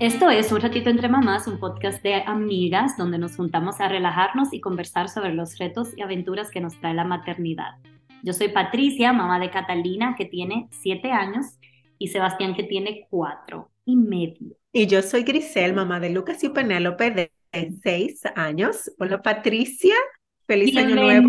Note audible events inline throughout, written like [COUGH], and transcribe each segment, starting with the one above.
Esto es Un Ratito Entre Mamás, un podcast de amigas donde nos juntamos a relajarnos y conversar sobre los retos y aventuras que nos trae la maternidad. Yo soy Patricia, mamá de Catalina, que tiene siete años, y Sebastián, que tiene cuatro y medio. Y yo soy Grisel, mamá de Lucas y Penélope, de seis años. Hola, Patricia. Feliz año nuevo.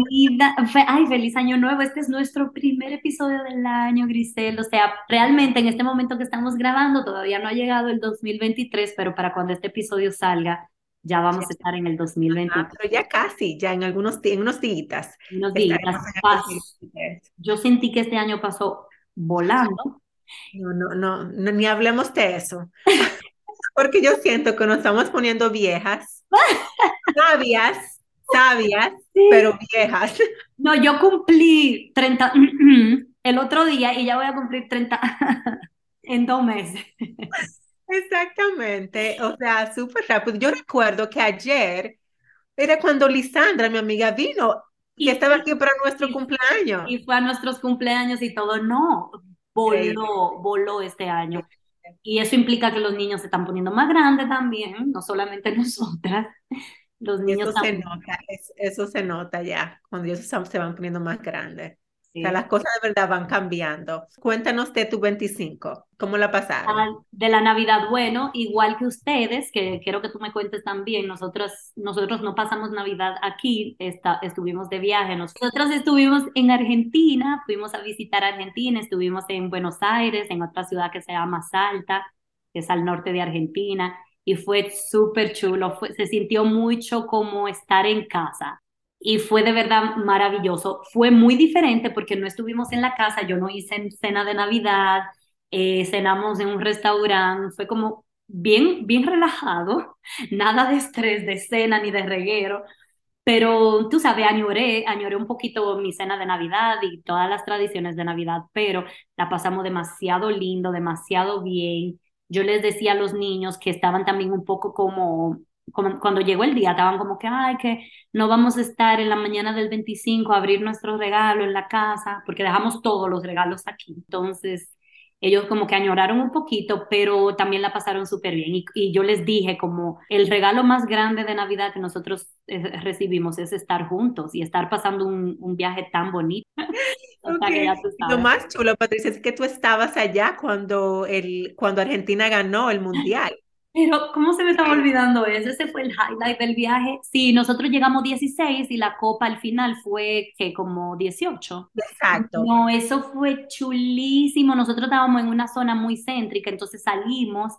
Ay, feliz año nuevo. Este es nuestro primer episodio del año, Grisel. O sea, realmente en este momento que estamos grabando todavía no ha llegado el 2023, pero para cuando este episodio salga ya vamos a estar en el 2023. pero ya casi, ya en algunos en unos días. Unos días. Yo sentí que este año pasó volando. No, no, no, no ni hablemos de eso. [LAUGHS] Porque yo siento que nos estamos poniendo viejas, [LAUGHS] sabias sabias, pero viejas. No, yo cumplí 30 el otro día y ya voy a cumplir 30 [LAUGHS] en dos meses. Exactamente, o sea, súper rápido. Yo recuerdo que ayer era cuando Lisandra, mi amiga, vino y, estaba aquí para nuestro cumpleaños. Y fue a nuestros cumpleaños y todo, no, voló, voló este año. Y eso implica que los niños se están poniendo más grandes también, no solamente [LAUGHS] nosotras. Los niños eso se nota, eso, se nota ya, cuando ellos se van poniendo más grandes. O sea, las cosas de verdad van cambiando. Cuéntanos de tu 25, ¿cómo la pasaron? Ah, de la Navidad, bueno, igual que ustedes, que quiero que tú me cuentes también, nosotros, nosotros no pasamos Navidad aquí, estuvimos de viaje, nosotros estuvimos en Argentina, fuimos a visitar Argentina, estuvimos en Buenos Aires, en otra ciudad que se llama Salta, que es al norte de Argentina, y fue súper chulo, fue, se sintió mucho como estar en casa y fue de verdad maravilloso. Fue muy diferente porque no estuvimos en la casa, yo no hice cena de Navidad, eh, cenamos en un restaurante, fue como bien, bien relajado, [LAUGHS] nada de estrés de cena ni de reguero, pero tú sabes, añoré, añoré un poquito mi cena de Navidad y todas las tradiciones de Navidad, pero la pasamos demasiado lindo, demasiado bien yo les decía a los niños que estaban también un poco como, cuando llegó el día, estaban como que, ay, que no vamos a estar en la mañana del 25 a abrir nuestro regalo en la casa, porque dejamos todos los regalos aquí. Entonces, ellos como que añoraron un poquito, pero también la pasaron súper bien. Y, y, yo les dije como el regalo más grande de Navidad que nosotros eh, recibimos es estar juntos y estar pasando un, un viaje tan bonito. [LAUGHS] Lo más chulo, Patricia, es que tú estabas allá cuando, el, cuando Argentina ganó el [LAUGHS] Mundial. Pero, ¿cómo se me estaba olvidando eso? Ese fue el highlight del viaje. Sí, nosotros llegamos 16 y la copa al final fue que como 18. Exacto. No, eso fue chulísimo. Nosotros estábamos en una zona muy céntrica, entonces salimos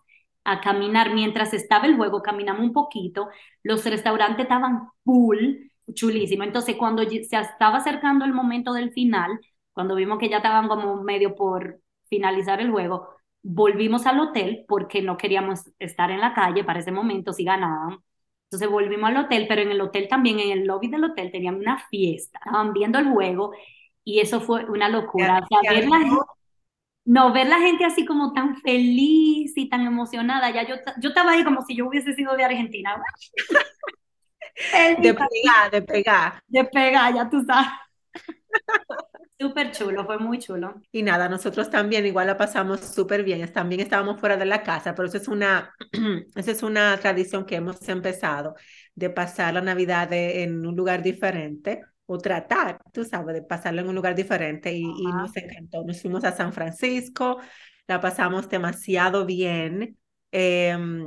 a caminar mientras estaba el juego, caminamos un poquito. Los restaurantes estaban full, chulísimo. Entonces, cuando se estaba acercando el momento del final, cuando vimos que ya estaban como medio por finalizar el juego, volvimos al hotel porque no queríamos estar en la calle para ese momento si ganaban. Entonces volvimos al hotel, pero en el hotel también, en el lobby del hotel, tenían una fiesta, estaban viendo el juego y eso fue una locura. ver la gente, no, ver la gente así como tan feliz y tan emocionada, ya yo, yo estaba ahí como si yo hubiese sido de Argentina. [LAUGHS] [LAUGHS] de pegar, de pegar. De pegar, ya tú sabes. Súper chulo, fue muy chulo. Y nada, nosotros también igual la pasamos súper bien. También estábamos fuera de la casa, pero eso es una, [CLEARS THROAT] esa es una tradición que hemos empezado de pasar la Navidad en un lugar diferente o tratar, tú sabes, de pasarlo en un lugar diferente y, y, nos encantó. Nos fuimos a San Francisco, la pasamos demasiado bien. Em,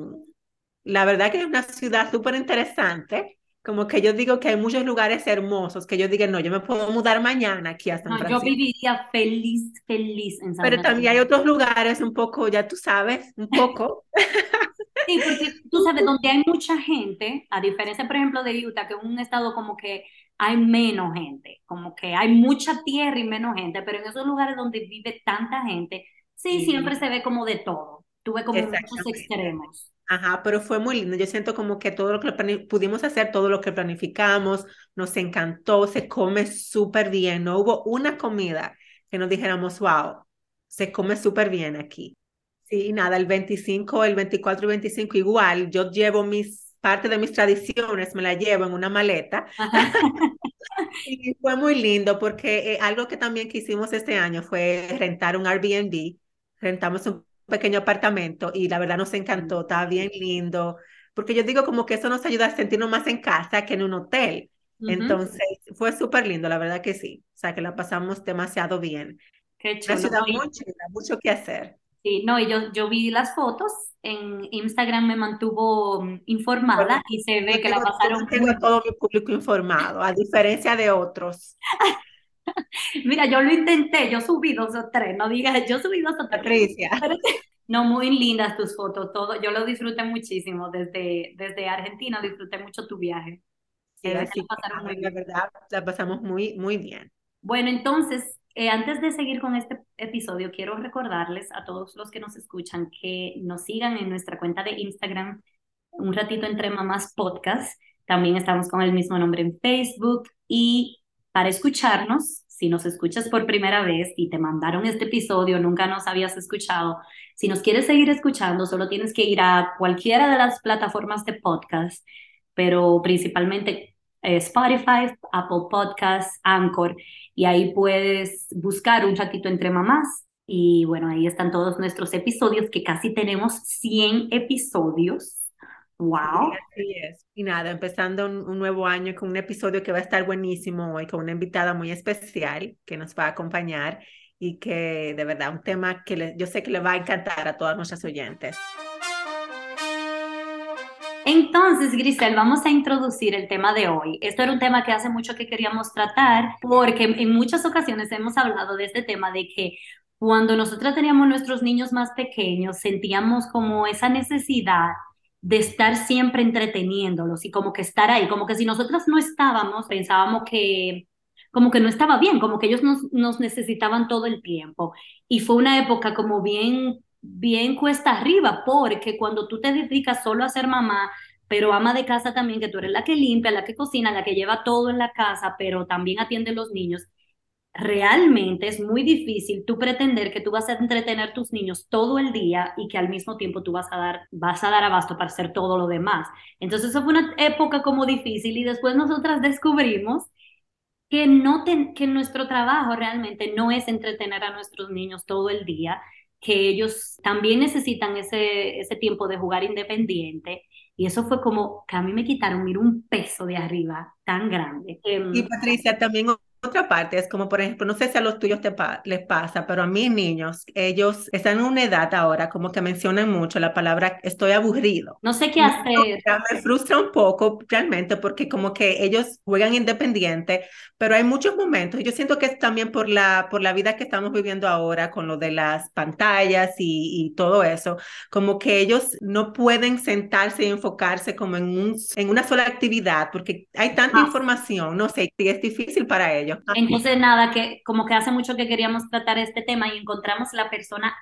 la verdad que es una ciudad súper interesante como que yo digo que hay muchos lugares hermosos que yo digo, no, yo me puedo mudar mañana aquí a San no, Francisco. Yo viviría feliz, feliz en San Pero también hay otros lugares un poco, ya tú sabes, un poco. [LAUGHS] sí, porque tú sabes, donde hay mucha gente, a diferencia, por ejemplo, de Utah, que es un estado como que hay menos gente, como que hay mucha tierra y menos gente, pero en esos lugares donde vive tanta gente, sí, siempre se ve como de todo. Tuve como muchos extremos. Ajá, pero fue muy lindo. Yo siento como que todo lo que pudimos hacer, todo lo que planificamos, nos encantó, se come súper bien. No hubo una comida que nos dijéramos, wow, se come súper bien aquí. Sí, nada, el 25, el 24 y 25 igual, yo llevo mis, parte de mis tradiciones, me la llevo en una maleta. [LAUGHS] y fue muy lindo porque eh, algo que también que hicimos este año fue rentar un Airbnb. Rentamos un pequeño apartamento y la verdad nos encantó, estaba bien lindo, porque yo digo como que eso nos ayuda a sentirnos más en casa que en un hotel. Entonces, fue súper lindo, la verdad que sí. O sea, que la pasamos demasiado bien. Qué chulo. Una ciudad muy chula, mucho que hacer. Sí, no, y yo, yo vi las fotos, en Instagram me mantuvo mm, informada y se ve que la pasaron. Tengo todo mi público informado, a diferencia de otros. [LAUGHS] [LAUGHS] Mira, yo lo intenté, yo subí dos o tres, no digas, yo subí dos o tres. Patricia. No, muy lindas tus fotos, todo. Yo lo disfruté muchísimo desde, desde Argentina, disfruté mucho tu viaje. Sí, la verdad, la pasamos muy, muy bien. Bueno, entonces, eh, antes de seguir con este episodio, quiero recordarles a todos los que nos escuchan que nos sigan en nuestra cuenta de Instagram, un ratito entre mamás podcast. También estamos con el mismo nombre en Facebook y para escucharnos, si nos escuchas por primera vez y te mandaron este episodio, nunca nos habías escuchado, si nos quieres seguir escuchando, solo tienes que ir a cualquiera de las plataformas de podcast, pero principalmente eh, Spotify, Apple Podcasts, Anchor, y ahí puedes buscar un ratito entre mamás. Y bueno, ahí están todos nuestros episodios, que casi tenemos 100 episodios. Wow. así es. Y nada, empezando un, nuevo año con un episodio que va a estar buenísimo hoy, con una invitada muy especial que nos va a acompañar y que de verdad un tema que yo sé que le va a encantar a todas nuestras oyentes. Entonces, Grisel, vamos a introducir el tema de hoy. Esto era un tema que hace mucho que queríamos tratar porque en muchas ocasiones hemos hablado de este tema de que cuando nosotros teníamos nuestros niños más pequeños sentíamos como esa necesidad de estar siempre entreteniéndolos y como que estar ahí, como que si nosotras no estábamos, pensábamos que como que no estaba bien, como que ellos nos, nos necesitaban todo el tiempo. Y fue una época como bien, bien cuesta arriba, porque cuando tú te dedicas solo a ser mamá, pero ama de casa también, que tú eres la que limpia, la que cocina, la que lleva todo en la casa, pero también atiende a los niños, realmente es muy difícil tú pretender que tú vas a entretener tus niños todo el día y que al mismo tiempo tú vas a dar, vas a dar abasto para hacer todo lo demás. Entonces eso fue una época como difícil y después nosotras descubrimos que, no que nuestro trabajo realmente no es entretener a nuestros niños todo el día, que ellos también necesitan ese, ese tiempo de jugar independiente. Y eso fue como que a mí me quitaron, mira, un peso de arriba tan grande. Y Patricia, también otra parte es como, por ejemplo, no sé si a los tuyos te les pasa, pero a mis niños, ellos están en una edad ahora como que mencionan mucho la palabra estoy aburrido. No sé qué hacer. Me frustra un poco realmente porque como que ellos juegan independiente, pero hay muchos momentos, yo siento que es también por la, por la vida que estamos viviendo ahora con lo de las pantallas y, y todo eso, como que ellos no pueden sentarse y enfocarse como en, un, en una sola actividad porque hay tanta ah. información, no sé, y es difícil para ellos. Entonces, nada, que como que hace mucho que queríamos tratar este tema y encontramos la persona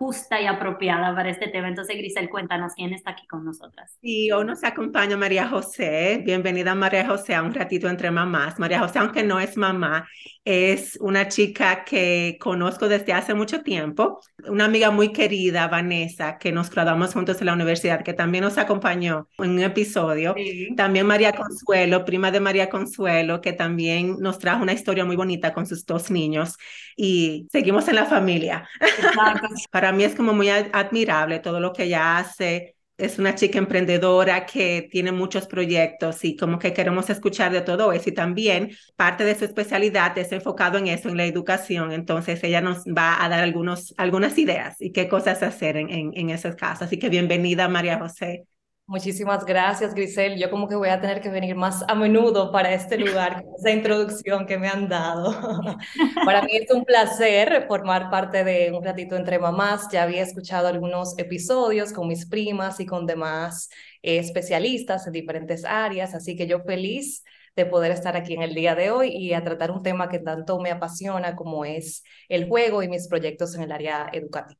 justa y apropiada para este tema. Entonces, Grisel, cuéntanos quién está aquí con nosotras. Sí, hoy nos acompaña María José. Bienvenida María José a un ratito entre mamás. María José, aunque no es mamá, es una chica que conozco desde hace mucho tiempo, una amiga muy querida, Vanessa, que nos graduamos juntos en la universidad, que también nos acompañó en un episodio. También María Consuelo, prima de María Consuelo, que también nos trajo una historia muy bonita con sus dos niños y seguimos en la familia. [LAUGHS] Para mí es como muy admirable todo lo que ella hace es una chica emprendedora que tiene muchos proyectos y como que queremos escuchar de todo eso y también parte de su especialidad es enfocado en eso, en la educación. Entonces ella nos va a dar algunos, algunas ideas y qué cosas hacer en, en, en esos casos. Así que bienvenida María José. Muchísimas gracias, Grisel. Yo como que voy a tener que venir más a menudo para este lugar, esa introducción que me han dado. [LAUGHS] para mí es un placer formar parte de Un ratito entre mamás. Ya había escuchado algunos episodios con mis primas y con demás eh, especialistas en diferentes áreas, así que yo feliz de poder estar aquí en el día de hoy y a tratar un tema que tanto me apasiona como es el juego y mis proyectos en el área educativa.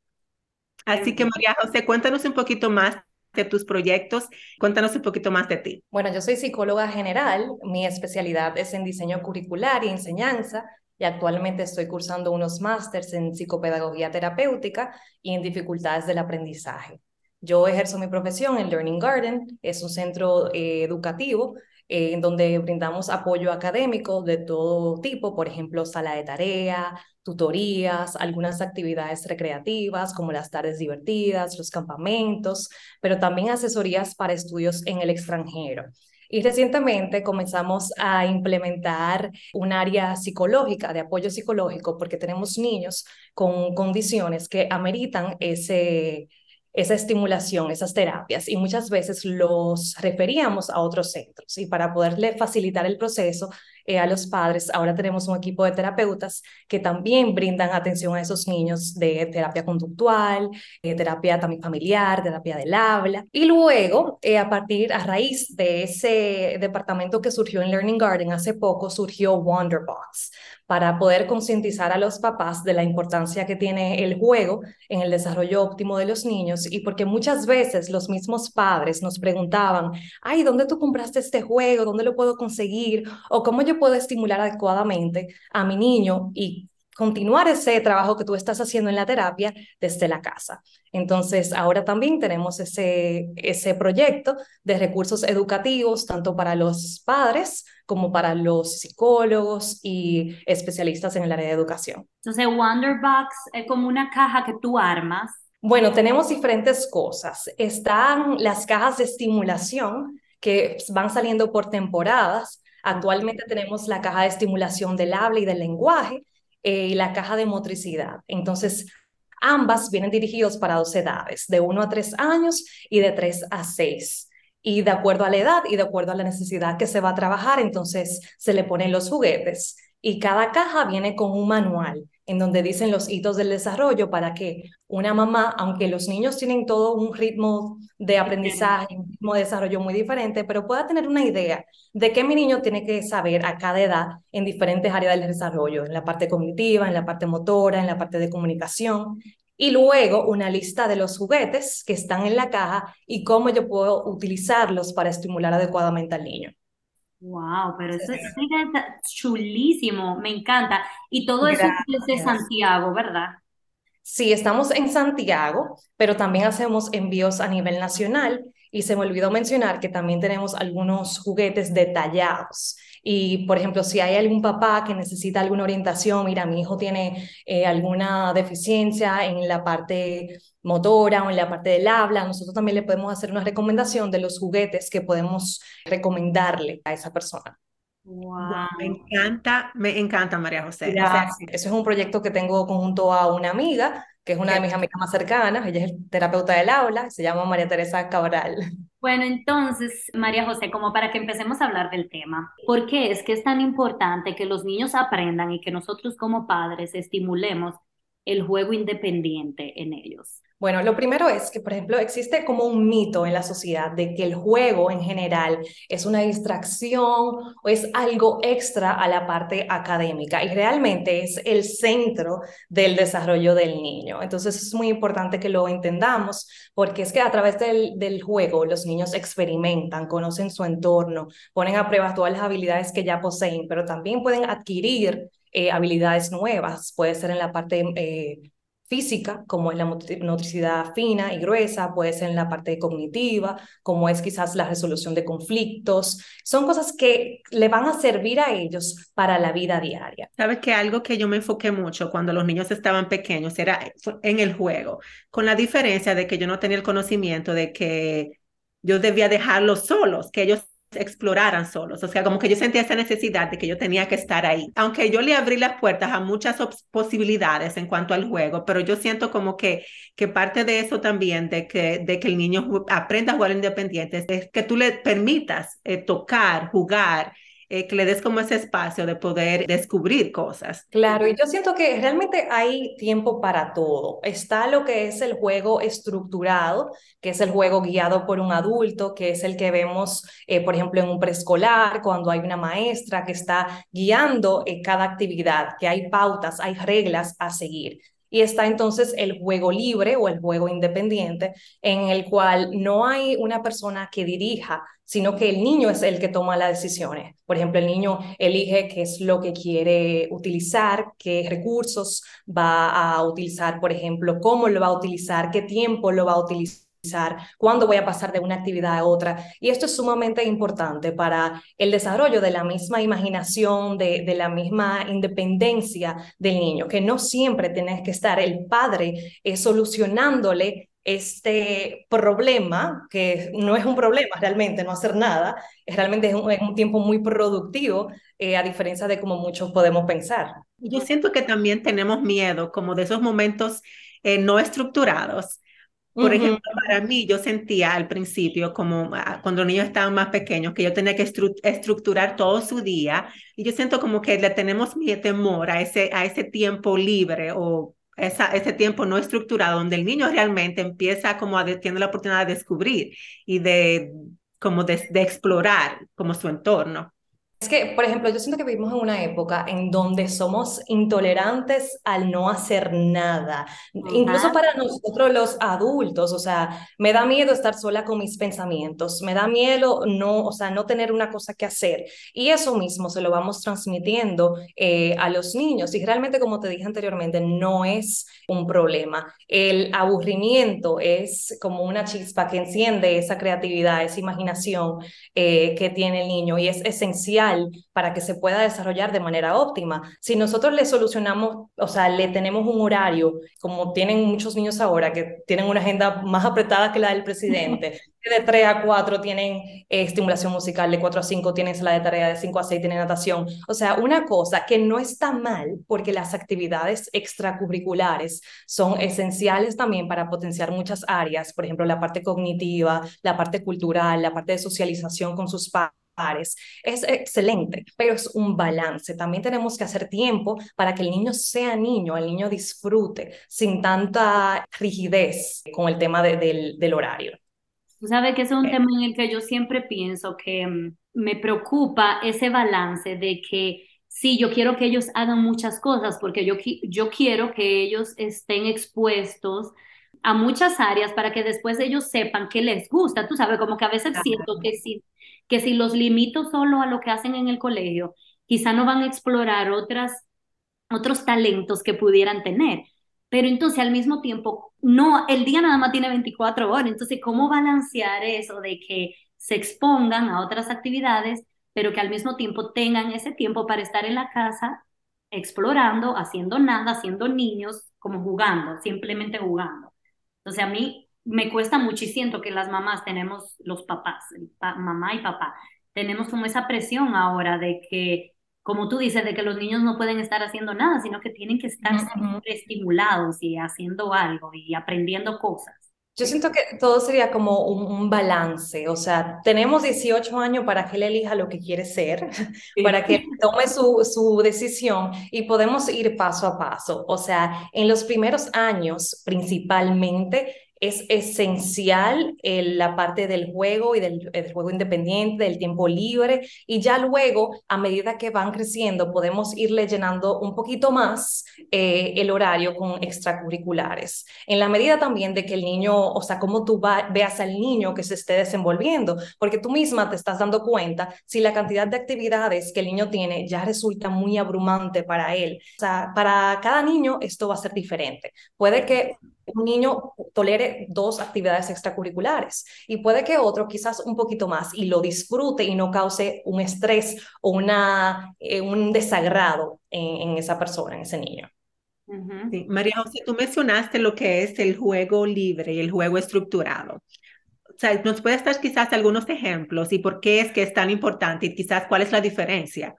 Así que María José, cuéntanos un poquito más de tus proyectos. Cuéntanos un poquito más de ti. Bueno, yo soy psicóloga general, mi especialidad es en diseño curricular y enseñanza y actualmente estoy cursando unos másters en psicopedagogía terapéutica y en dificultades del aprendizaje. Yo ejerzo mi profesión en Learning Garden, es un centro eh, educativo en donde brindamos apoyo académico de todo tipo, por ejemplo, sala de tarea, tutorías, algunas actividades recreativas como las tardes divertidas, los campamentos, pero también asesorías para estudios en el extranjero. Y recientemente comenzamos a implementar un área psicológica, de apoyo psicológico, porque tenemos niños con condiciones que ameritan ese, esa estimulación, esas terapias, y muchas veces los referíamos a otros centros. Y para poderle facilitar el proceso, eh, a los padres. Ahora tenemos un equipo de terapeutas que también brindan atención a esos niños de terapia conductual, eh, terapia también familiar, terapia del habla. Y luego, eh, a partir, a raíz de ese departamento que surgió en Learning Garden hace poco, surgió Wonderbox para poder concientizar a los papás de la importancia que tiene el juego en el desarrollo óptimo de los niños y porque muchas veces los mismos padres nos preguntaban, ay, ¿dónde tú compraste este juego? ¿Dónde lo puedo conseguir? ¿O cómo yo puedo estimular adecuadamente a mi niño y continuar ese trabajo que tú estás haciendo en la terapia desde la casa. Entonces, ahora también tenemos ese, ese proyecto de recursos educativos, tanto para los padres como para los psicólogos y especialistas en el área de educación. Entonces, Wonderbox es como una caja que tú armas. Bueno, tenemos diferentes cosas. Están las cajas de estimulación que van saliendo por temporadas Actualmente tenemos la caja de estimulación del habla y del lenguaje eh, y la caja de motricidad. Entonces, ambas vienen dirigidos para dos edades, de 1 a 3 años y de 3 a 6. Y de acuerdo a la edad y de acuerdo a la necesidad que se va a trabajar, entonces se le ponen los juguetes. Y cada caja viene con un manual en donde dicen los hitos del desarrollo para que una mamá, aunque los niños tienen todo un ritmo de aprendizaje, un ritmo de desarrollo muy diferente, pero pueda tener una idea de qué mi niño tiene que saber a cada edad en diferentes áreas del desarrollo, en la parte cognitiva, en la parte motora, en la parte de comunicación. Y luego una lista de los juguetes que están en la caja y cómo yo puedo utilizarlos para estimular adecuadamente al niño. Wow, pero eso es chulísimo, me encanta. Y todo eso es de Santiago, ¿verdad? Sí, estamos en Santiago, pero también hacemos envíos a nivel nacional y se me olvidó mencionar que también tenemos algunos juguetes detallados. Y, por ejemplo, si hay algún papá que necesita alguna orientación, mira, mi hijo tiene eh, alguna deficiencia en la parte motora o en la parte del habla, nosotros también le podemos hacer una recomendación de los juguetes que podemos recomendarle a esa persona. Wow. Me encanta, me encanta María José. Eso es un proyecto que tengo conjunto a una amiga, que es una de mis amigas más cercanas, ella es terapeuta del aula, se llama María Teresa Cabral. Bueno, entonces, María José, como para que empecemos a hablar del tema, ¿por qué es que es tan importante que los niños aprendan y que nosotros como padres estimulemos el juego independiente en ellos? Bueno, lo primero es que, por ejemplo, existe como un mito en la sociedad de que el juego en general es una distracción o es algo extra a la parte académica y realmente es el centro del desarrollo del niño. Entonces es muy importante que lo entendamos porque es que a través del, juego los niños experimentan, conocen su entorno, ponen a prueba todas las habilidades que ya poseen, pero también pueden adquirir eh, habilidades nuevas, puede ser en la parte eh, física, como es la motricidad fina y gruesa, puede ser en la parte cognitiva, como es quizás la resolución de conflictos. Son cosas que le van a servir a ellos para la vida diaria. Sabes que algo que yo me enfoqué mucho cuando los niños estaban pequeños era en el juego, con la diferencia de que yo no tenía el conocimiento de que yo debía dejarlos solos, que ellos exploraran solos. O sea, como que yo sentía esa necesidad de que yo tenía que estar ahí. Aunque yo le abrí las puertas a muchas posibilidades en cuanto al juego, pero yo siento como que, que parte de eso también, de que, de que el niño aprenda a jugar independiente, es que tú le permitas eh, tocar, jugar eh, que le des como ese espacio de poder descubrir cosas. Claro, y yo siento que realmente hay tiempo para todo. Está lo que es el juego estructurado, que es el juego guiado por un adulto, que es el que vemos, eh, por ejemplo, en un preescolar, cuando hay una maestra que está guiando eh, cada actividad, que hay pautas, hay reglas a seguir. Y está entonces el juego libre o el juego independiente, en el cual no hay una persona que dirija, sino que el niño es el que toma las decisiones. Por ejemplo, el niño elige qué es lo que quiere utilizar, qué recursos va a utilizar, por ejemplo, cómo lo va a utilizar, qué tiempo lo va a utilizar cuándo voy a pasar de una actividad a otra. Y esto es sumamente importante para el desarrollo de la misma imaginación, de, de la misma independencia del niño, que no siempre tienes que estar el padre eh, solucionándole este problema, que no es un problema realmente, no hacer nada, es realmente es un, es un tiempo muy productivo, eh, a diferencia de como muchos podemos pensar. Yo siento que también tenemos miedo como de esos momentos eh, no estructurados por ejemplo, para mí yo sentía al principio, como ah, cuando los niños estaban más pequeños, que yo tenía que estructurar todo su día y yo siento como que le tenemos mi temor a ese, a ese tiempo libre o esa, ese tiempo no estructurado donde el niño realmente empieza como a tiene la oportunidad de descubrir y de como de, de explorar como su entorno. Es que, por ejemplo, yo siento que vivimos en una época en donde somos intolerantes al no hacer nada, incluso para nosotros los adultos, o sea, me da miedo estar sola con mis pensamientos, me da miedo no, o sea, no tener una cosa que hacer. Y eso mismo se lo vamos transmitiendo eh, a los niños. Y realmente, como te dije anteriormente, no es un problema. El aburrimiento es como una chispa que enciende esa creatividad, esa imaginación eh, que tiene el niño y es esencial para que se pueda desarrollar de manera óptima. Si nosotros le solucionamos, o sea, le tenemos un horario, como tienen muchos niños ahora, que tienen una agenda más apretada que la del presidente, [LAUGHS] de 3 a 4 tienen eh, estimulación musical, de 4 a 5 tienen la de tarea, de 5 a 6 tienen natación. O sea, una cosa que no está mal porque las actividades extracurriculares son esenciales también para potenciar muchas áreas, por ejemplo, la parte cognitiva, la parte cultural, la parte de socialización con sus padres es excelente, pero es un balance. También tenemos que hacer tiempo para que el niño sea niño, el niño disfrute sin tanta rigidez con el tema del, del horario. Tú sabes que es un tema en el que yo siempre pienso que mm, me preocupa ese balance de que sí, yo quiero que ellos hagan muchas cosas porque yo, yo quiero que ellos estén expuestos a muchas áreas para que después ellos sepan qué les gusta. Tú sabes, como que a veces siento que si que si los limito solo a lo que hacen en el colegio, quizá no van a explorar otras, otros talentos que pudieran tener. Pero entonces al mismo tiempo, no, el día nada más tiene 24 horas, entonces ¿cómo balancear eso de que se expongan a otras actividades, pero que al mismo tiempo tengan ese tiempo para estar en la casa explorando, haciendo nada, haciendo niños, como jugando, simplemente jugando. Entonces a mí me cuesta mucho y siento que las mamás tenemos, los papás, mamá y papá, tenemos como esa presión ahora de que, como tú dices, de que los niños no pueden estar haciendo nada, sino que tienen que estar estimulados y haciendo algo y aprendiendo cosas. Yo siento que todo sería como un, balance, o sea, tenemos 18 años para que él elija lo que quiere ser, [LAUGHS] para que tome su, su decisión y podemos ir paso a paso. O sea, en los primeros años principalmente es esencial la parte del juego y del, juego independiente, del tiempo libre, y ya luego, a medida que van creciendo, podemos irle llenando un poquito más eh, el horario con extracurriculares. En la medida también de que el niño, o sea, cómo tú veas al niño que se esté desenvolviendo, porque tú misma te estás dando cuenta si la cantidad de actividades que el niño tiene ya resulta muy abrumante para él. O sea, para cada niño esto va a ser diferente. Puede que un niño tolere dos actividades extracurriculares y puede que otro quizás un poquito más y lo disfrute y no cause un estrés o una, eh, un desagrado en, esa persona, en ese niño. María José, tú mencionaste lo que es el juego libre y el juego estructurado. O sea, ¿nos puedes dar quizás algunos ejemplos y por qué es que es tan importante y quizás cuál es la diferencia?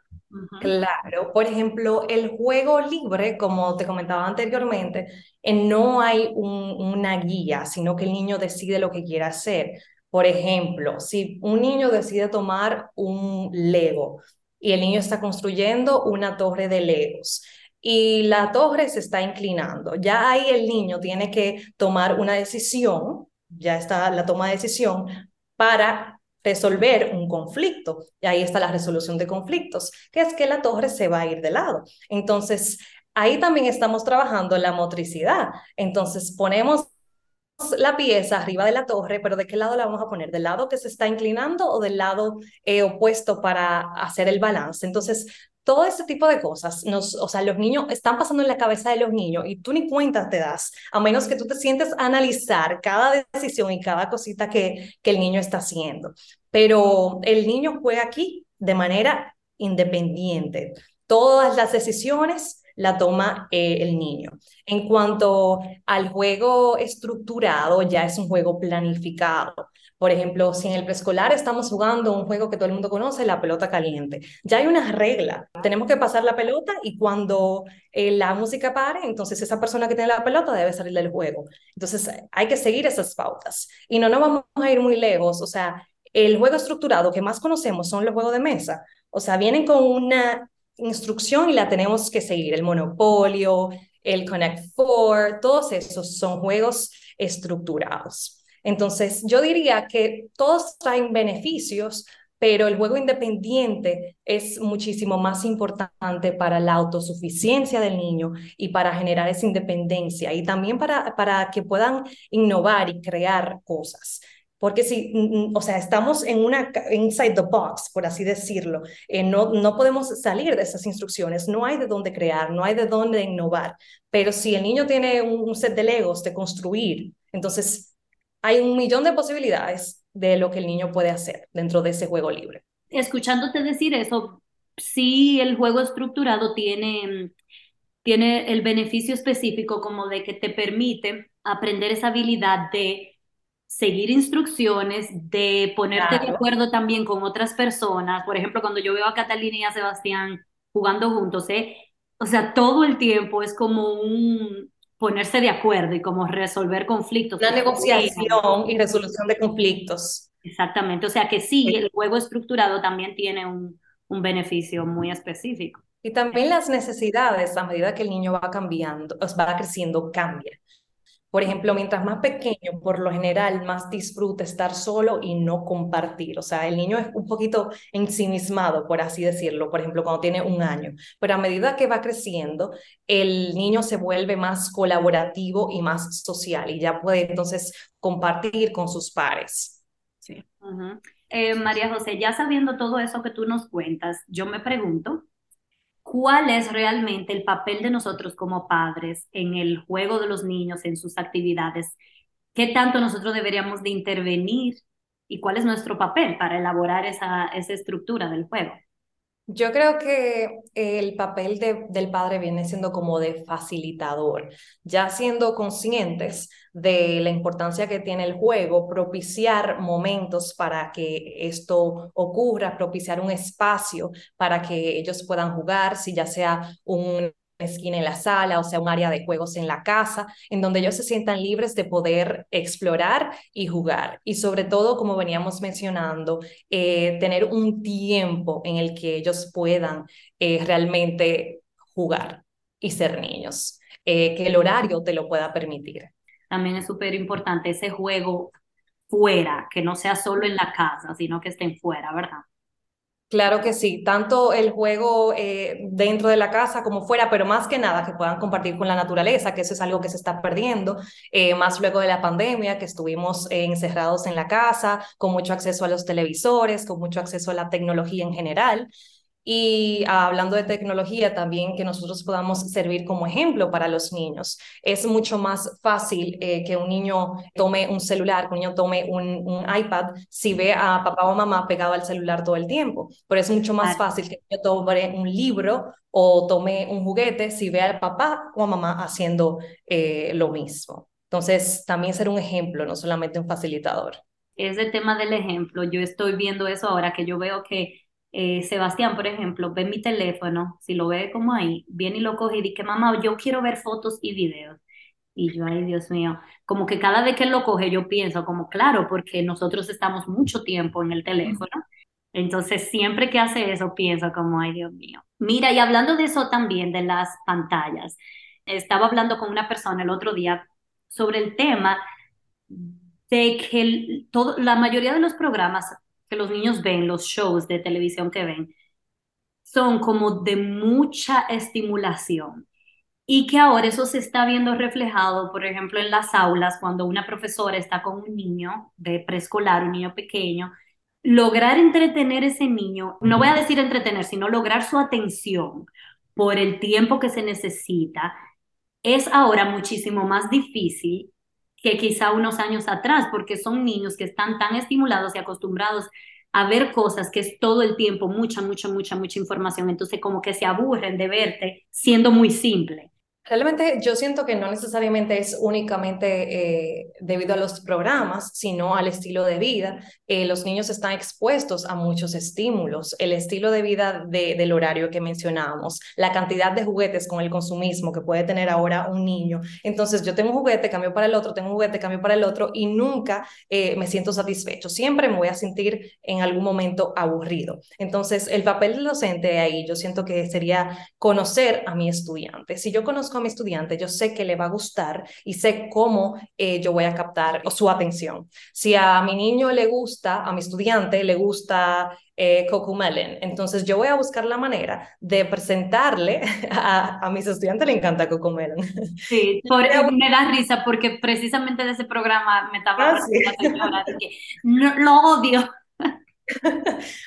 Claro, por ejemplo, el juego libre, como te comentaba anteriormente, eh, no hay una guía, sino que el niño decide lo que quiere hacer. Por ejemplo, si un niño decide tomar un Lego y el niño está construyendo una torre de Legos y la torre se está inclinando, ya ahí el niño tiene que tomar una decisión, ya está la toma de decisión para resolver un conflicto. Y ahí está la resolución de conflictos, que es que la torre se va a ir de lado. Entonces, ahí también estamos trabajando la motricidad. Entonces, ponemos la pieza arriba de la torre, pero ¿de qué lado la vamos a poner? ¿Del lado que se está inclinando o del lado eh, opuesto para hacer el balance? Entonces, todo ese tipo de cosas, nos, o sea, los niños están pasando en la cabeza de los niños y tú ni cuenta te das, a menos que tú te sientes a analizar cada decisión y cada cosita que, que el niño está haciendo. Pero el niño juega aquí de manera independiente. Todas las decisiones la toma eh, el niño. En cuanto al juego estructurado, ya es un juego planificado. Por ejemplo, si en el preescolar estamos jugando un juego que todo el mundo conoce, la pelota caliente, ya hay una regla. Tenemos que pasar la pelota y cuando eh, la música pare, entonces esa persona que tiene la pelota debe salir del juego. Entonces hay que seguir esas pautas. Y no nos vamos a ir muy lejos. O sea, el juego estructurado que más conocemos son los juegos de mesa. O sea, vienen con una instrucción y la tenemos que seguir. El Monopolio, el Connect Four, todos esos son juegos estructurados. Entonces, yo diría que todos traen beneficios, pero el juego independiente es muchísimo más importante para la autosuficiencia del niño y para generar esa independencia y también para, para que puedan innovar y crear cosas. Porque si, o sea, estamos en una, inside the box, por así decirlo, eh, no, no podemos salir de esas instrucciones, no hay de dónde crear, no hay de dónde innovar. Pero si el niño tiene un, set de legos de construir, entonces hay un millón de posibilidades de lo que el niño puede hacer dentro de ese juego libre. Escuchándote decir eso, sí el juego estructurado tiene, tiene el beneficio específico como de que te permite aprender esa habilidad de seguir instrucciones, de ponerte de acuerdo también con otras personas. Por ejemplo, cuando yo veo a Catalina y a Sebastián jugando juntos, ¿eh? o sea, todo el tiempo es como un ponerse de acuerdo y como resolver conflictos. La negociación y resolución de conflictos. Exactamente, o sea que sí, el juego estructurado también tiene un, un beneficio muy específico. Y también las necesidades, a medida que el niño va cambiando, va creciendo, cambian. Por ejemplo, mientras más pequeño, por lo general, más disfruta estar solo y no compartir. O sea, el niño es un poquito ensimismado, por así decirlo, por ejemplo, cuando tiene un año. Pero a medida que va creciendo, el niño se vuelve más colaborativo y más social y ya puede entonces compartir con sus pares. Sí. Eh, María José, ya sabiendo todo eso que tú nos cuentas, yo me pregunto, cuál es realmente el papel de nosotros como padres en el juego de los niños, en sus actividades, qué tanto nosotros deberíamos de intervenir y cuál es nuestro papel para elaborar esa, esa estructura del juego. Yo creo que el papel de, del padre viene siendo como de facilitador, ya siendo conscientes de la importancia que tiene el juego, propiciar momentos para que esto ocurra, propiciar un espacio para que ellos puedan jugar, si ya sea un esquina en la sala, o sea, un área de juegos en la casa, en donde ellos se sientan libres de poder explorar y jugar. Y sobre todo, como veníamos mencionando, eh, tener un tiempo en el que ellos puedan eh, realmente jugar y ser niños, eh, que el horario te lo pueda permitir. También es súper importante ese juego fuera, que no sea solo en la casa, sino que estén fuera, ¿verdad? Claro que sí, tanto el juego eh, dentro de la casa como fuera, pero más que nada que puedan compartir con la naturaleza, que eso es algo que se está perdiendo, eh, más luego de la pandemia, que estuvimos encerrados en la casa, con mucho acceso a los televisores, con mucho acceso a la tecnología en general. Y hablando de tecnología, también que nosotros podamos servir como ejemplo para los niños. Es mucho más fácil eh, que un niño tome un celular, que un niño tome un, un, iPad si ve a papá o mamá pegado al celular todo el tiempo. Pero es mucho más fácil que yo tome un libro o tome un juguete si ve al papá o a mamá haciendo eh, lo mismo. Entonces, también ser un ejemplo, no solamente un facilitador. Ese tema del ejemplo, yo estoy viendo eso ahora que yo veo que eh, Sebastián, por ejemplo, ve mi teléfono, si lo ve como ahí, viene y lo coge y dice, mamá, yo quiero ver fotos y videos. Y yo, ay, Dios mío, como que cada vez que él lo coge, yo pienso como, claro, porque nosotros estamos mucho tiempo en el teléfono. Entonces, siempre que hace eso, pienso como, ay, Dios mío. Mira, y hablando de eso también, de las pantallas, estaba hablando con una persona el otro día sobre el tema de que todo, la mayoría de los programas que los niños ven, los shows de televisión que ven, son como de mucha estimulación. Y que ahora eso se está viendo reflejado, por ejemplo, en las aulas, cuando una profesora está con un niño de preescolar, un niño pequeño, lograr entretener ese niño, no voy a decir entretener, sino lograr su atención por el tiempo que se necesita, es ahora muchísimo más difícil que quizá unos años atrás, porque son niños que están tan estimulados y acostumbrados a ver cosas que es todo el tiempo mucha, mucha, mucha, mucha información. Entonces como que se aburren de verte siendo muy simple. Realmente yo siento que no necesariamente es únicamente eh, debido a los programas, sino al estilo de vida. Eh, los niños están expuestos a muchos estímulos. El estilo de vida del horario que mencionábamos, la cantidad de juguetes con el consumismo que puede tener ahora un niño. Entonces yo tengo un juguete, cambio para el otro, tengo un juguete, cambio para el otro y nunca eh, me siento satisfecho. Siempre me voy a sentir en algún momento aburrido. Entonces el papel del docente ahí yo siento que sería conocer a mi estudiante. Si yo conozco a mi estudiante, yo sé que le va a gustar y sé cómo eh, yo voy a captar su atención. Si a mi niño le gusta, a mi estudiante le gusta eh, Cocomelon, entonces yo voy a buscar la manera de presentarle [LAUGHS] a, a mis estudiantes le encanta Cocomelon. Sí, [LAUGHS] por, me da risa porque precisamente de ese programa me estaba ah, [LAUGHS] señora, que no, lo odio.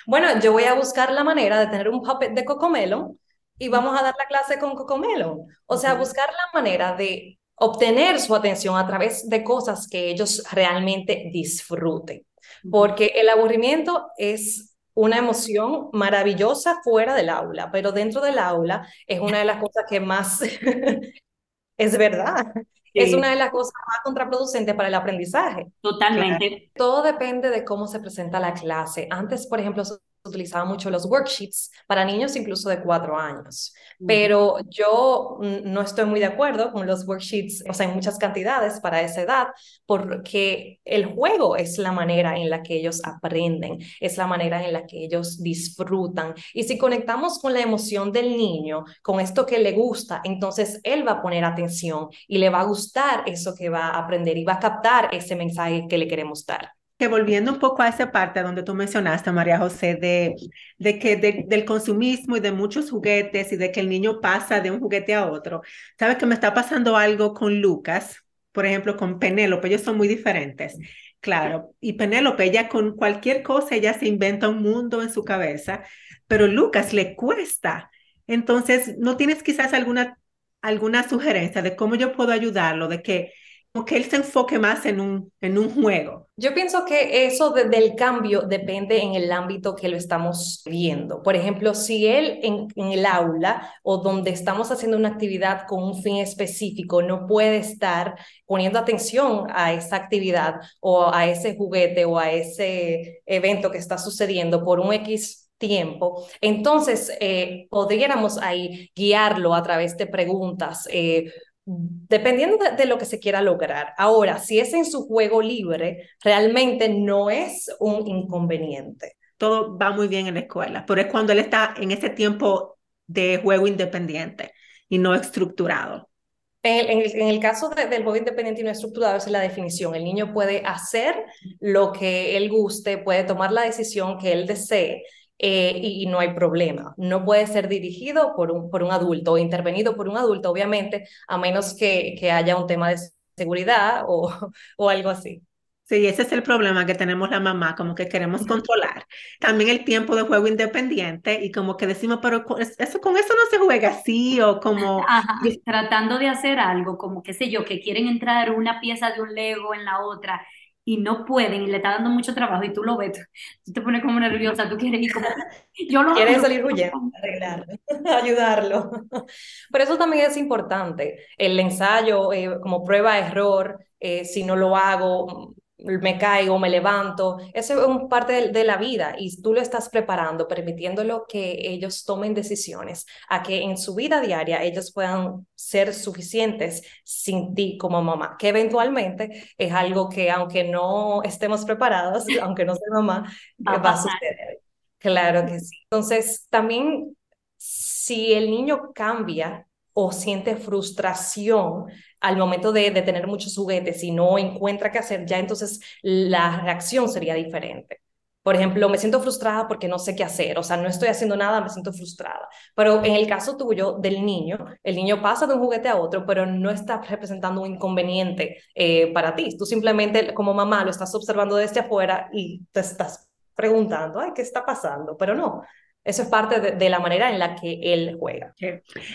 bueno, yo voy a buscar la manera de tener un puppet de Cocomelon y vamos a dar la clase con Cocomelo. O sea, buscar la manera de obtener su atención a través de cosas que ellos realmente disfruten. Porque el aburrimiento es una emoción maravillosa fuera del aula, pero dentro del aula es una de las cosas que más [LAUGHS] es verdad. Es una de las cosas más contraproducentes para el aprendizaje. Totalmente. Todo depende de cómo se presenta la clase. Antes, por ejemplo, utilizaba mucho los worksheets para niños incluso de cuatro años, pero yo no estoy muy de acuerdo con los worksheets, o sea, en muchas cantidades para esa edad, porque el juego es la manera en la que ellos aprenden, es la manera en la que ellos disfrutan. Y si conectamos con la emoción del niño, con esto que le gusta, entonces él va a poner atención y le va a gustar eso que va a aprender y va a captar ese mensaje que le queremos dar que volviendo un poco a esa parte donde tú mencionaste, María José, de, de que del consumismo y de muchos juguetes y de que el niño pasa de un juguete a otro, sabes que me está pasando algo con Lucas, por ejemplo, con Penélope, ellos son muy diferentes. Claro, y Penélope, ella con cualquier cosa, ella se inventa un mundo en su cabeza, pero Lucas le cuesta. Entonces, ¿no tienes quizás alguna, alguna sugerencia de cómo yo puedo ayudarlo, de que que él se enfoque más en un, en un juego. Yo pienso que eso del cambio depende en el ámbito que lo estamos viendo. Por ejemplo, si él en, en, el aula o donde estamos haciendo una actividad con un fin específico no puede estar poniendo atención a esa actividad o a ese juguete o a ese evento que está sucediendo por un X tiempo. Entonces, eh, podríamos ahí guiarlo a través de preguntas, eh, dependiendo de, lo que se quiera lograr. Ahora, si es en su juego libre, realmente no es un inconveniente. Todo va muy bien en la escuela, pero es cuando él está en ese tiempo de juego independiente y no estructurado. En el, en el, caso del juego independiente y no estructurado, es la definición. El niño puede hacer lo que él guste, puede tomar la decisión que él desee eh, y, no hay problema. No puede ser dirigido por un, por un adulto o intervenido por un adulto, obviamente, a menos que, que haya un tema de seguridad o, [LAUGHS] o algo así. Sí, ese es el problema que tenemos la mamá, como que queremos controlar. También el tiempo de juego independiente y como que decimos, pero eso, con eso no se juega así o como... [LAUGHS] tratando de hacer algo, como qué sé yo, que quieren entrar una pieza de un Lego en la otra y no pueden y le está dando mucho trabajo y tú lo ves, tú te pones como nerviosa, tú quieres ir como, [LAUGHS] yo lo Quieres salir huyendo, arreglarlo, [LAUGHS] ayudarlo. [LAUGHS] Pero eso también es importante, el ensayo eh, como prueba-error, eh, si no lo hago, me caigo, me levanto, eso es un parte de, la vida y tú lo estás preparando, permitiéndolo que ellos tomen decisiones, a que en su vida diaria ellos puedan ser suficientes sin ti como mamá, que eventualmente es algo que aunque no estemos preparados, [LAUGHS] aunque no sea mamá, va a suceder. Claro que sí. Entonces, también si el niño cambia o siente frustración al momento de, tener muchos juguetes y no encuentra qué hacer, ya entonces la reacción sería diferente. Por ejemplo, me siento frustrada porque no sé qué hacer, o sea, no estoy haciendo nada, me siento frustrada. Pero en el caso tuyo del niño, el niño pasa de un juguete a otro, pero no está representando un inconveniente eh, para ti. Tú simplemente como mamá lo estás observando desde afuera y te estás preguntando, ay, ¿qué está pasando? Pero no, eso es parte de, la manera en la que él juega.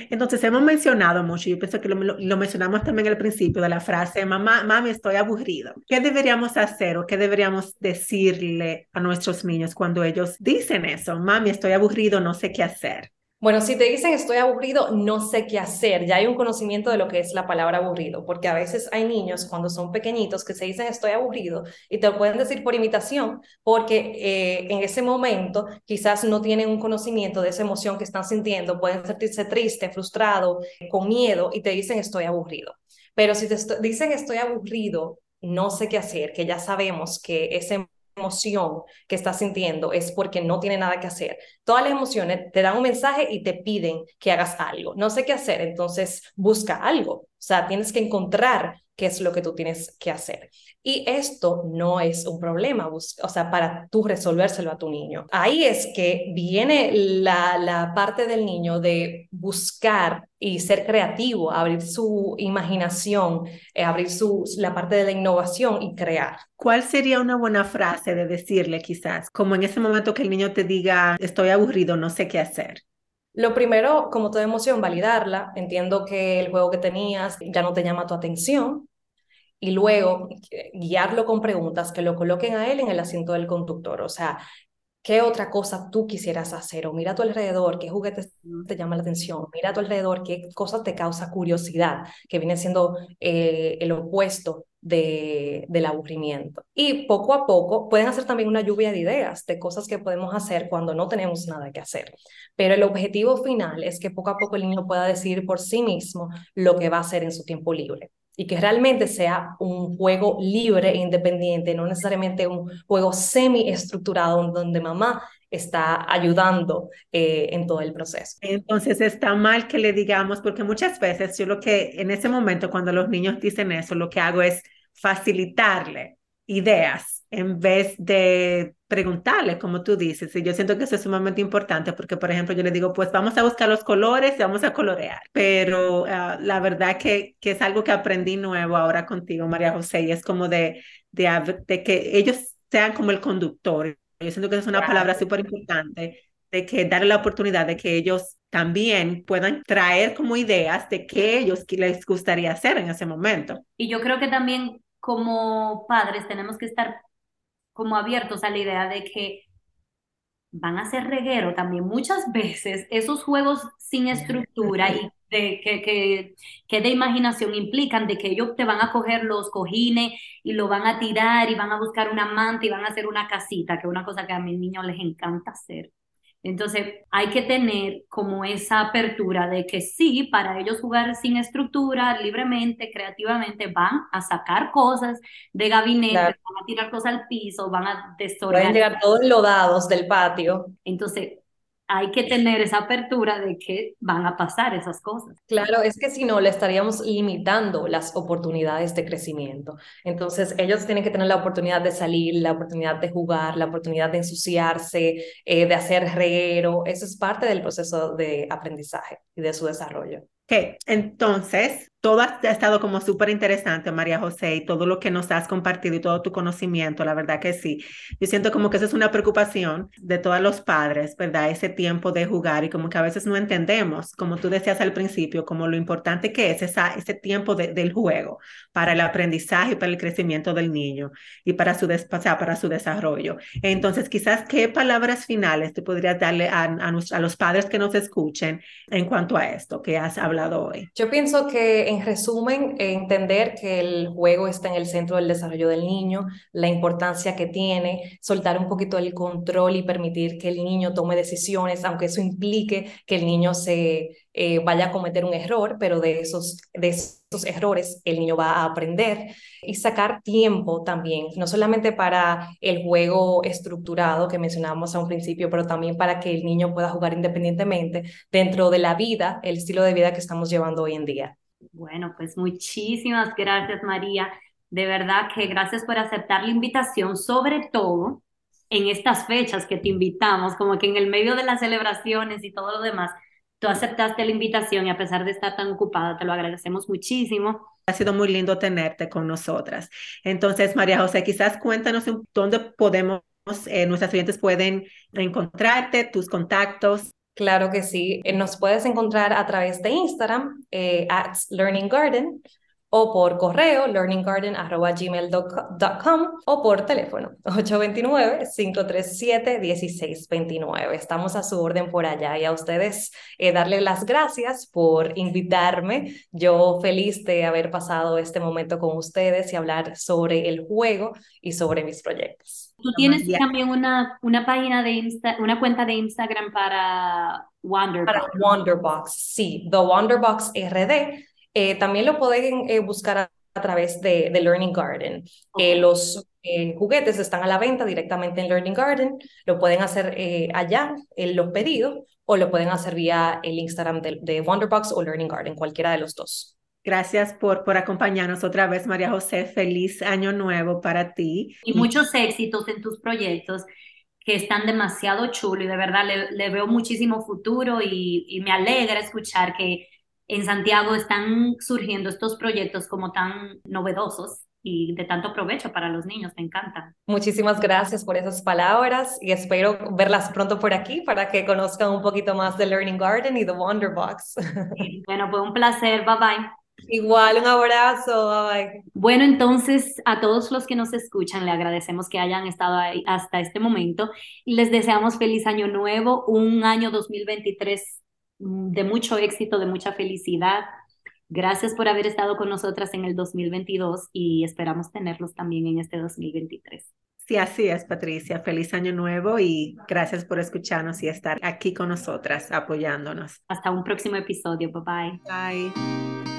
Entonces, hemos mencionado mucho, yo pienso que lo, mencionamos también al principio de la frase, mamá, mami, estoy aburrido. ¿Qué deberíamos hacer o qué deberíamos decirle a nuestros niños cuando ellos dicen eso? Mami, estoy aburrido, no sé qué hacer. Bueno, si te dicen estoy aburrido, no sé qué hacer. Ya hay un conocimiento de lo que es la palabra aburrido, porque a veces hay niños cuando son pequeñitos que se dicen estoy aburrido y te lo pueden decir por imitación, porque eh, en ese momento quizás no tienen un conocimiento de esa emoción que están sintiendo, pueden sentirse triste, frustrado, con miedo y te dicen estoy aburrido. Pero si te dicen estoy aburrido, no sé qué hacer, que ya sabemos que ese emoción que estás sintiendo es porque no tiene nada que hacer. Todas las emociones te dan un mensaje y te piden que hagas algo. No sé qué hacer, entonces busca algo. O sea, tienes que encontrar qué es lo que tú tienes que hacer. Y esto no es un problema, o sea, para tú resolvérselo a tu niño. Ahí es que viene la, la parte del niño de buscar y ser creativo, abrir su imaginación, eh, abrir su, la parte de la innovación y crear. ¿Cuál sería una buena frase de decirle quizás, como en ese momento que el niño te diga, estoy aburrido, no sé qué hacer? Lo primero, como toda emoción, validarla. Entiendo que el juego que tenías ya no te llama tu atención y luego guiarlo con preguntas que lo coloquen a él en el asiento del conductor. O sea, ¿qué otra cosa tú quisieras hacer? O mira a tu alrededor, ¿qué juguetes te llama la atención? Mira a tu alrededor, ¿qué cosas te causa curiosidad? Que viene siendo eh, el opuesto de, del aburrimiento. Y poco a poco pueden hacer también una lluvia de ideas, de cosas que podemos hacer cuando no tenemos nada que hacer. Pero el objetivo final es que poco a poco el niño pueda decidir por sí mismo lo que va a hacer en su tiempo libre y que realmente sea un juego libre e independiente, no necesariamente un juego semi-estructurado donde mamá está ayudando eh, en todo el proceso. Entonces está mal que le digamos, porque muchas veces yo lo que en ese momento cuando los niños dicen eso, lo que hago es facilitarle ideas en vez de preguntarle, como tú dices. Y yo siento que eso es sumamente importante porque, por ejemplo, yo le digo, pues vamos a buscar los colores y vamos a colorear. Pero ah, la verdad que, que es algo que aprendí nuevo ahora contigo, María José, y es como de, de, de que ellos sean como el conductor. Yo siento que es una palabra súper importante de que darle la oportunidad de que ellos también puedan traer como ideas de qué ellos les gustaría hacer en ese momento. Y yo creo que también como padres tenemos que estar como abiertos a la idea de que van a ser reguero también muchas [LAUGHS] veces esos juegos sin estructura y [LAUGHS] de, que, que, que, de imaginación implican de que ellos te van a coger los cojines y lo van a tirar y van a buscar una manta y van a hacer una casita, que es una cosa que a mis niños les encanta hacer. Entonces, hay que tener como esa apertura de que sí, para ellos jugar sin estructura, libremente, creativamente, van a sacar cosas de gabinete, van a tirar cosas al piso, van a desorganizar. Pueden llegar todos lodados del patio. Entonces, hay que tener esa apertura de que van a pasar esas cosas. Claro, es que si no, le estaríamos limitando las oportunidades de crecimiento. Entonces, ellos tienen que tener la oportunidad de salir, la oportunidad de jugar, la oportunidad de ensuciarse, eh, de hacer reguero. Eso es parte del proceso de aprendizaje y de su desarrollo. Ok, entonces, todo ha estado como súper interesante, María José, y todo lo que nos has compartido y todo tu conocimiento, la verdad que sí. Yo siento como que esa es una preocupación de todos los padres, ¿verdad? Ese tiempo de jugar y como que a veces no entendemos, como tú decías al principio, como lo importante que es esa, ese tiempo del juego para el aprendizaje y para el crecimiento del niño y para su, para su desarrollo. Entonces, quizás, ¿qué palabras finales tú podrías darle a, a, a los padres que nos escuchen en cuanto a esto que has hablado hoy? Yo pienso que en resumen, entender que el juego está en el centro del desarrollo del niño, la importancia que tiene, soltar un poquito el control y permitir que el niño tome decisiones, aunque eso implique que el niño se eh, vaya a cometer un error, pero de esos, de esos errores el niño va a aprender y sacar tiempo también, no solamente para el juego estructurado que mencionábamos a un principio, pero también para que el niño pueda jugar independientemente dentro de la vida, el estilo de vida que estamos llevando hoy en día. Bueno, pues muchísimas gracias, María. De verdad que gracias por aceptar la invitación, sobre todo en estas fechas que te invitamos, como que en el medio de las celebraciones y todo lo demás, tú aceptaste la invitación y a pesar de estar tan ocupada, te lo agradecemos muchísimo. Ha sido muy lindo tenerte con nosotras. Entonces, María José, quizás cuéntanos dónde podemos eh, nuestras oyentes pueden encontrarte, tus contactos. Claro que sí. Eh, nos puedes encontrar a través de Instagram, eh, at Learning Garden, o por correo learninggarden.gmail.com o por teléfono [LAUGHS] 829-537-1629. Estamos a su orden por allá y a ustedes eh, darle las gracias por invitarme. Yo feliz de haber pasado este momento con ustedes y hablar sobre el juego y sobre mis proyectos. Tú tienes también una, una página de Insta, una cuenta de Instagram para Wonderbox. Para Wonderbox, sí, The Wonderbox RD eh, también lo pueden eh, buscar a, través de, de, Learning Garden. Eh, los juguetes están a la venta directamente en Learning Garden. Lo pueden hacer allá, en los pedidos, o lo pueden hacer vía el Instagram de, de, Wonderbox o Learning Garden, cualquiera de los dos. Gracias por, por acompañarnos otra vez, María José. Feliz año nuevo para ti. Y muchos éxitos en tus proyectos que están demasiado chulos y de verdad le, veo muchísimo futuro y, y me alegra escuchar que en Santiago están surgiendo estos proyectos como tan novedosos y de tanto provecho para los niños. Me encanta. Muchísimas gracias por esas palabras y espero verlas pronto por aquí para que conozcan un poquito más de Learning Garden y The Wonder Box. bueno, fue un placer. Bye bye. Igual, un abrazo. Bye bye. Bueno, entonces a todos los que nos escuchan, le agradecemos que hayan estado ahí hasta este momento y les deseamos feliz año nuevo, un año 2023 Mm, de mucho éxito, de mucha felicidad. Gracias por haber estado con nosotras en el 2022 y esperamos tenerlos también en este 2023. Sí, así es, Patricia. Feliz año nuevo y gracias por escucharnos y estar aquí con nosotras apoyándonos. Hasta un próximo episodio. Bye bye. Bye.